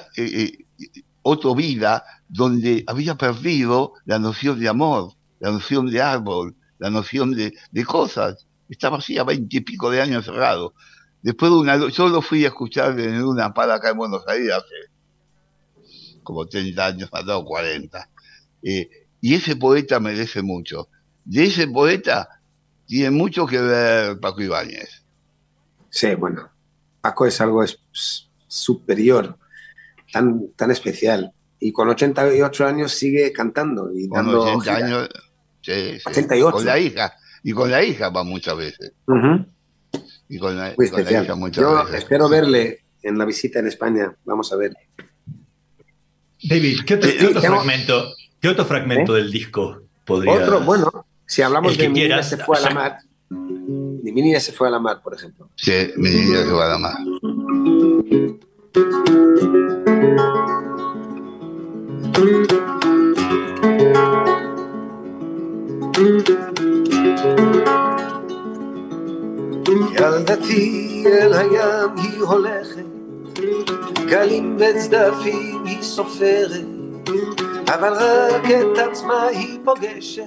otra vida donde había perdido la noción de amor, la noción de árbol, la noción de, de cosas estaba así a veinte y pico de años cerrado. Después de una, yo lo fui a escuchar en una pala acá en Buenos Aires hace como 30 años, dado 40. Eh, y ese poeta merece mucho. De ese poeta tiene mucho que ver Paco Ibáñez. Sí, bueno, Paco es algo superior, tan, tan especial. Y con 88 años sigue cantando y con dando 80 años, sí, sí. Con la hija y con la hija va muchas veces. Y con la, hija muchas Yo espero verle en la visita en España. Vamos a ver. David, ¿qué otro, ¿qué otro fragmento, ¿qué otro fragmento del disco podría Otro, bueno, si hablamos de Mi niña se fue a la mar. Mi niña se fue a la mar, por ejemplo. Sí, mi niña se fue a la mar. ילדתי אל הים היא הולכת, גלים וצדפים היא סופרת, אבל רק את עצמה היא פוגשת,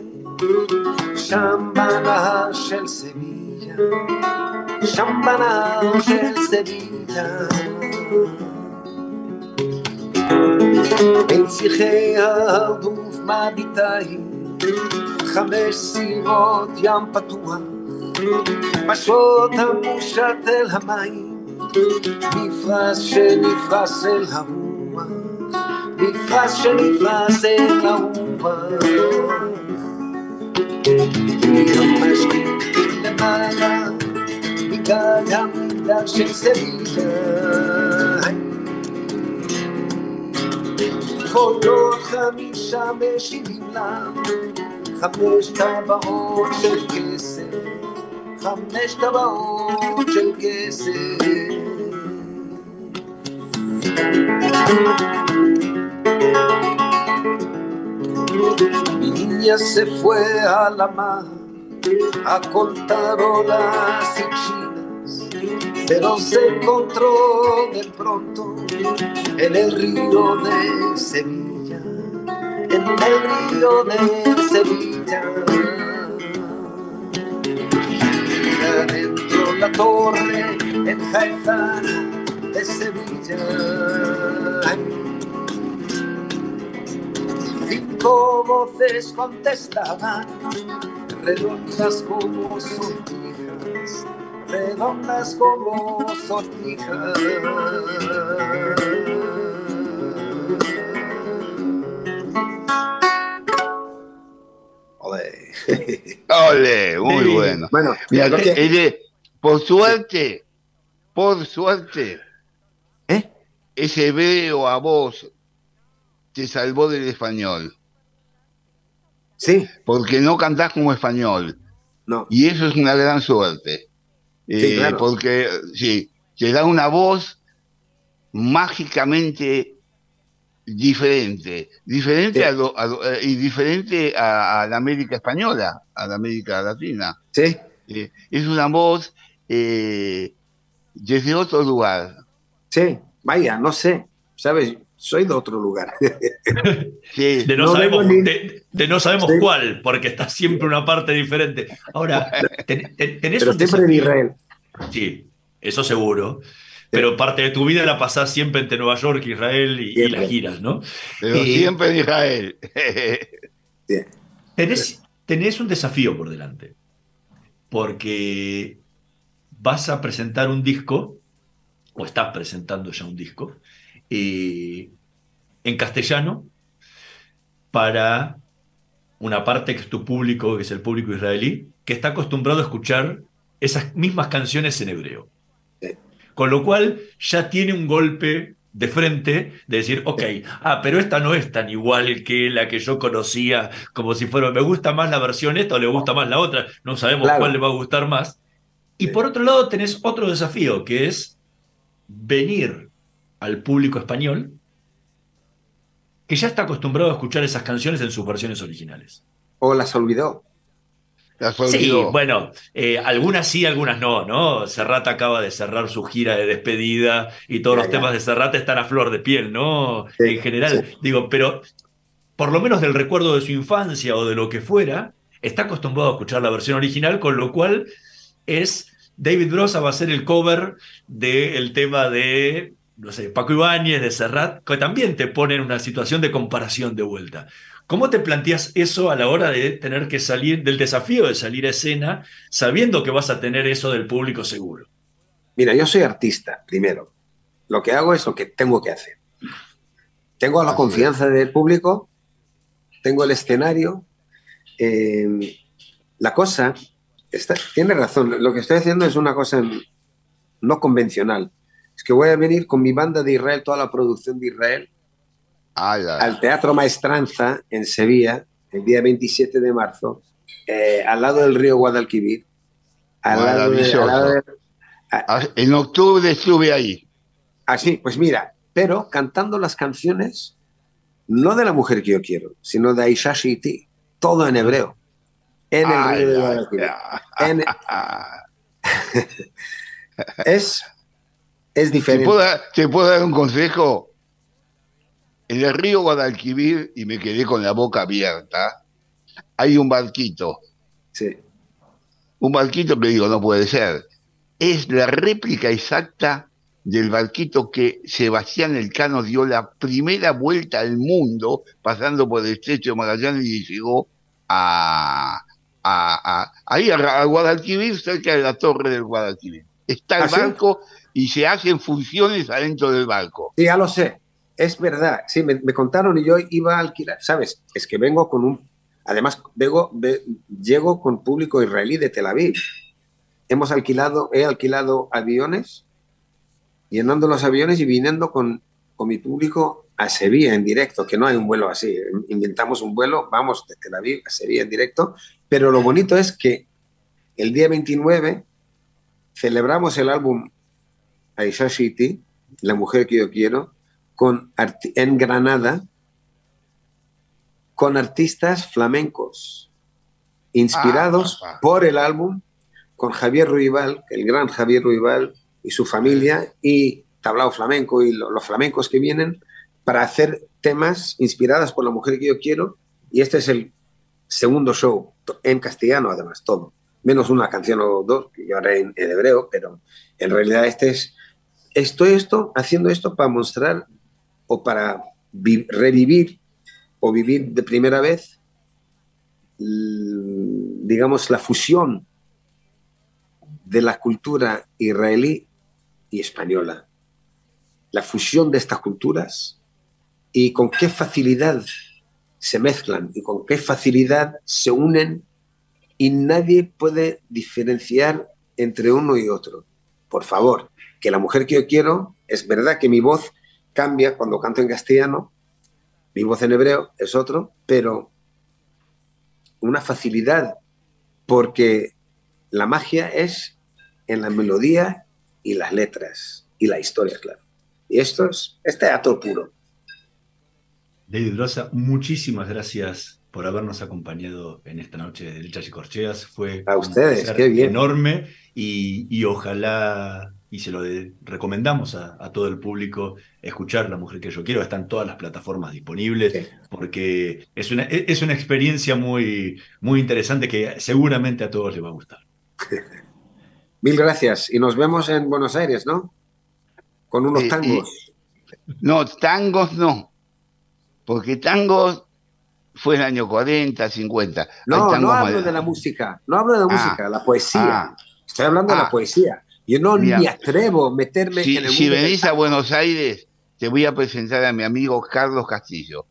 שם בנהר של סביליה, שם בנהר של סביליה. בין שיחי ההרדוף מביטה היא חמש סירות ים פתוח, משוט המושט אל המים, מפרש שנפרס אל הרוח, מפרש שנפרס אל הרוח. ים משקיעים למעלה, מגג המגדל של סבילה. קולות חמישה משיבים לה חמש טבעות של כסף, חמש טבעות של כסף. Mi niña se fue a la mar a contar olas y chinas, pero se encontró de pronto en el río de Sevilla en el río de Sevilla. La torre en Haifa de Sevilla. Cinco voces contestaban, redondas como sortijas, redondas como sortijas. Ole. Muy Sí. bueno. Bueno, Mira, que- por suerte, por suerte, ¿Eh? ese hebreo a vos te salvó del español. Sí. Porque no cantás como español. No. Y eso es una gran suerte. Sí, Eh, claro. Porque, sí, te da una voz mágicamente diferente, diferente Sí. a lo- a lo- eh, y diferente a, a la América española, a la América latina. Sí. Eh, es una voz eh, desde otro lugar. Sí, vaya, no sé, ¿sabes? Soy de otro lugar. Sí. De no, No sabemos, ni- de, de no sabemos Sí. cuál, porque está siempre una parte diferente. Ahora, ten- ten- tenés Pero un siempre en. Israel. Sí, eso seguro. Pero parte de tu vida la pasás siempre entre Nueva York, Israel y, y las giras, ¿no? Pero Eh, siempre en Israel. Tenés, tenés un desafío por delante, porque vas a presentar un disco, o estás presentando ya un disco, eh, en castellano para una parte que es tu público, que es el público israelí, que está acostumbrado a escuchar esas mismas canciones en hebreo. Con lo cual ya tiene un golpe de frente de decir, ok, ah, pero esta no es tan igual que la que yo conocía, como si fuera, me gusta más la versión esta o le gusta más la otra, no sabemos Claro. cuál le va a gustar más. Y por otro lado tenés otro desafío, que es venir al público español que ya está acostumbrado a escuchar esas canciones en sus versiones originales. O las olvidó. Las Sí, olvidó. bueno, eh, algunas sí, algunas no, ¿no? Serrat acaba de cerrar su gira de despedida y todos Ya, los ya. temas de Serrat están a flor de piel, ¿no? Sí, en general, digo, pero por lo menos del recuerdo de su infancia o de lo que fuera, está acostumbrado a escuchar la versión original, con lo cual es David Brosa va a ser el cover del tema de, no sé, Paco Ibáñez, de Serrat, que también te pone en una situación de comparación de vuelta. ¿Cómo te planteas eso a la hora de tener que salir, del desafío de salir a escena, sabiendo que vas a tener eso del público seguro? Mira, yo soy artista, primero. Lo que hago es lo que tengo que hacer. Tengo la confianza del público, tengo el escenario. eh, la cosa, está, tiene razón, lo que estoy haciendo es una cosa no convencional. Es que voy a venir con mi banda de Israel, toda la producción de Israel, al Teatro Maestranza en Sevilla, el día 27 de marzo, eh, al lado del río Guadalquivir. Al lado de- al lado de- Ah, En octubre estuve ahí. Así, pues mira, pero cantando las canciones, no de la mujer que yo quiero, sino de Aisha Shiti, todo en hebreo. En el Ay, río de Guadalquivir. En- es, es ¿Te diferente. puedo, dar, te puedo dar un consejo? En el río Guadalquivir, y me quedé con la boca abierta, hay un barquito. Sí. Un barquito que digo, no puede ser. Es la réplica exacta del barquito que Sebastián Elcano dio la primera vuelta al mundo, pasando por el estrecho de Magallanes y llegó a, a- a- ahí a, Guadalquivir, cerca de la torre del Guadalquivir. Está el ¿Ah, sí? barco y se hacen funciones adentro del barco. Sí, ya lo sé. Es verdad. Sí, me, me contaron y yo iba a alquilar. ¿Sabes? Es que vengo con un. Además, vengo, ve- llego con público israelí de Tel Aviv. Hemos alquilado, he alquilado aviones, llenando los aviones y viniendo con, con mi público a Sevilla en directo, que no hay un vuelo así. Inventamos un vuelo, vamos de Tel Aviv a Sevilla en directo. Pero lo bonito es que el día 29 celebramos el álbum Aisha Shiti, La mujer que yo quiero, con en Granada, con artistas flamencos, inspirados Ah, por el álbum, con Javier Ruibal, el gran Javier Ruibal y su familia, y Tablao Flamenco y lo- los flamencos que vienen para hacer temas inspirados por la mujer que yo quiero. Y este es el segundo show, en castellano además, todo. Menos una canción o dos, que yo haré en, en hebreo, pero en realidad este es... Estoy esto, haciendo esto para mostrar o para vi- revivir o vivir de primera vez, digamos, la fusión de la cultura israelí y española. La fusión de estas culturas y con qué facilidad se mezclan y con qué facilidad se unen y nadie puede diferenciar entre uno y otro. Por favor, que la mujer que yo quiero, es verdad que mi voz cambia cuando canto en castellano, mi voz en hebreo es otro, pero una facilidad, porque la magia es en la melodía y las letras y la historia, claro. Y esto es, este teatro puro. David Rosa, muchísimas gracias por habernos acompañado en esta noche de Lechas y Corcheas. Fue a ustedes, qué bien. enorme y, ojalá, y se lo recomendamos a, todo el público, escuchar La Mujer que yo quiero. Están todas las plataformas disponibles porque es una, es una experiencia muy, muy interesante que seguramente a todos les va a gustar. Mil gracias y nos vemos en Buenos Aires, ¿no? Con unos tangos. no, tangos no porque tango fue en el año 40, 50. No, no hablo de la música, no hablo de la ah, música, la poesía. Ah. Estoy hablando de la ah. poesía. Yo no ni atrevo a meterme si, en el Si venís a Buenos Aires, te voy a presentar a mi amigo Carlos Castillo.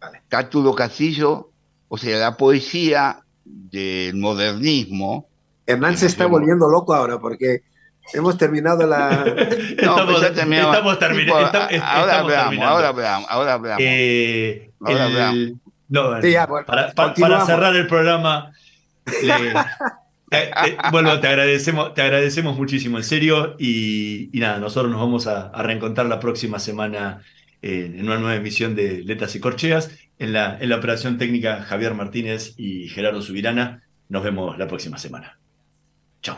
Vale. Cátulo Castillo, o sea, la poesía del modernismo. Hernán se está volviendo loco ahora porque Hemos terminado la. estamos, estamos, terminando. ahora, veamos, ahora veamos, ahora veamos, eh, ahora veamos. No, para, para, cerrar el programa, le, eh, eh, bueno, te agradecemos, te agradecemos muchísimo, en serio. Y, y nada, nosotros nos vamos a, a reencontrar la próxima semana en una nueva emisión de Letras y Corcheas. En la, en la operación técnica, Javier Martínez y Gerardo Subirana. Nos vemos la próxima semana. Chao.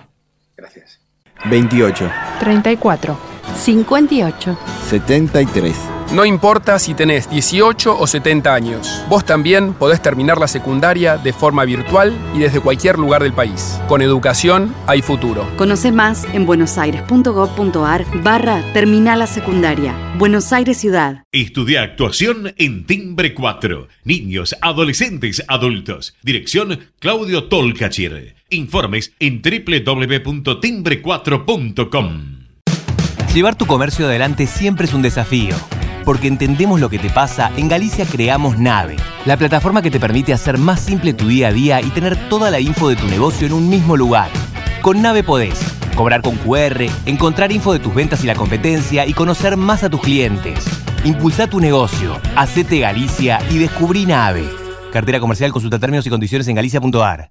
Gracias. 28, 34, 58, 73. No importa si tenés 18 o 70 años, vos también podés terminar la secundaria de forma virtual y desde cualquier lugar del país. Con educación hay futuro. Conoce más en buenosaires.gov.ar barra Terminal la Secundaria. Buenos Aires Ciudad. Estudia actuación en Timbre 4. Niños, adolescentes, adultos. Dirección Claudio Tolcachir. Informes en www.timbre4.com. Llevar tu comercio adelante siempre es un desafío. Porque entendemos lo que te pasa, en Galicia creamos Nave, la plataforma que te permite hacer más simple tu día a día y tener toda la info de tu negocio en un mismo lugar. Con Nave podés cobrar con QR, encontrar info de tus ventas y la competencia y conocer más a tus clientes. Impulsa tu negocio, hacete Galicia y descubrí Nave. Cartera comercial, consulta términos y condiciones en galicia.ar.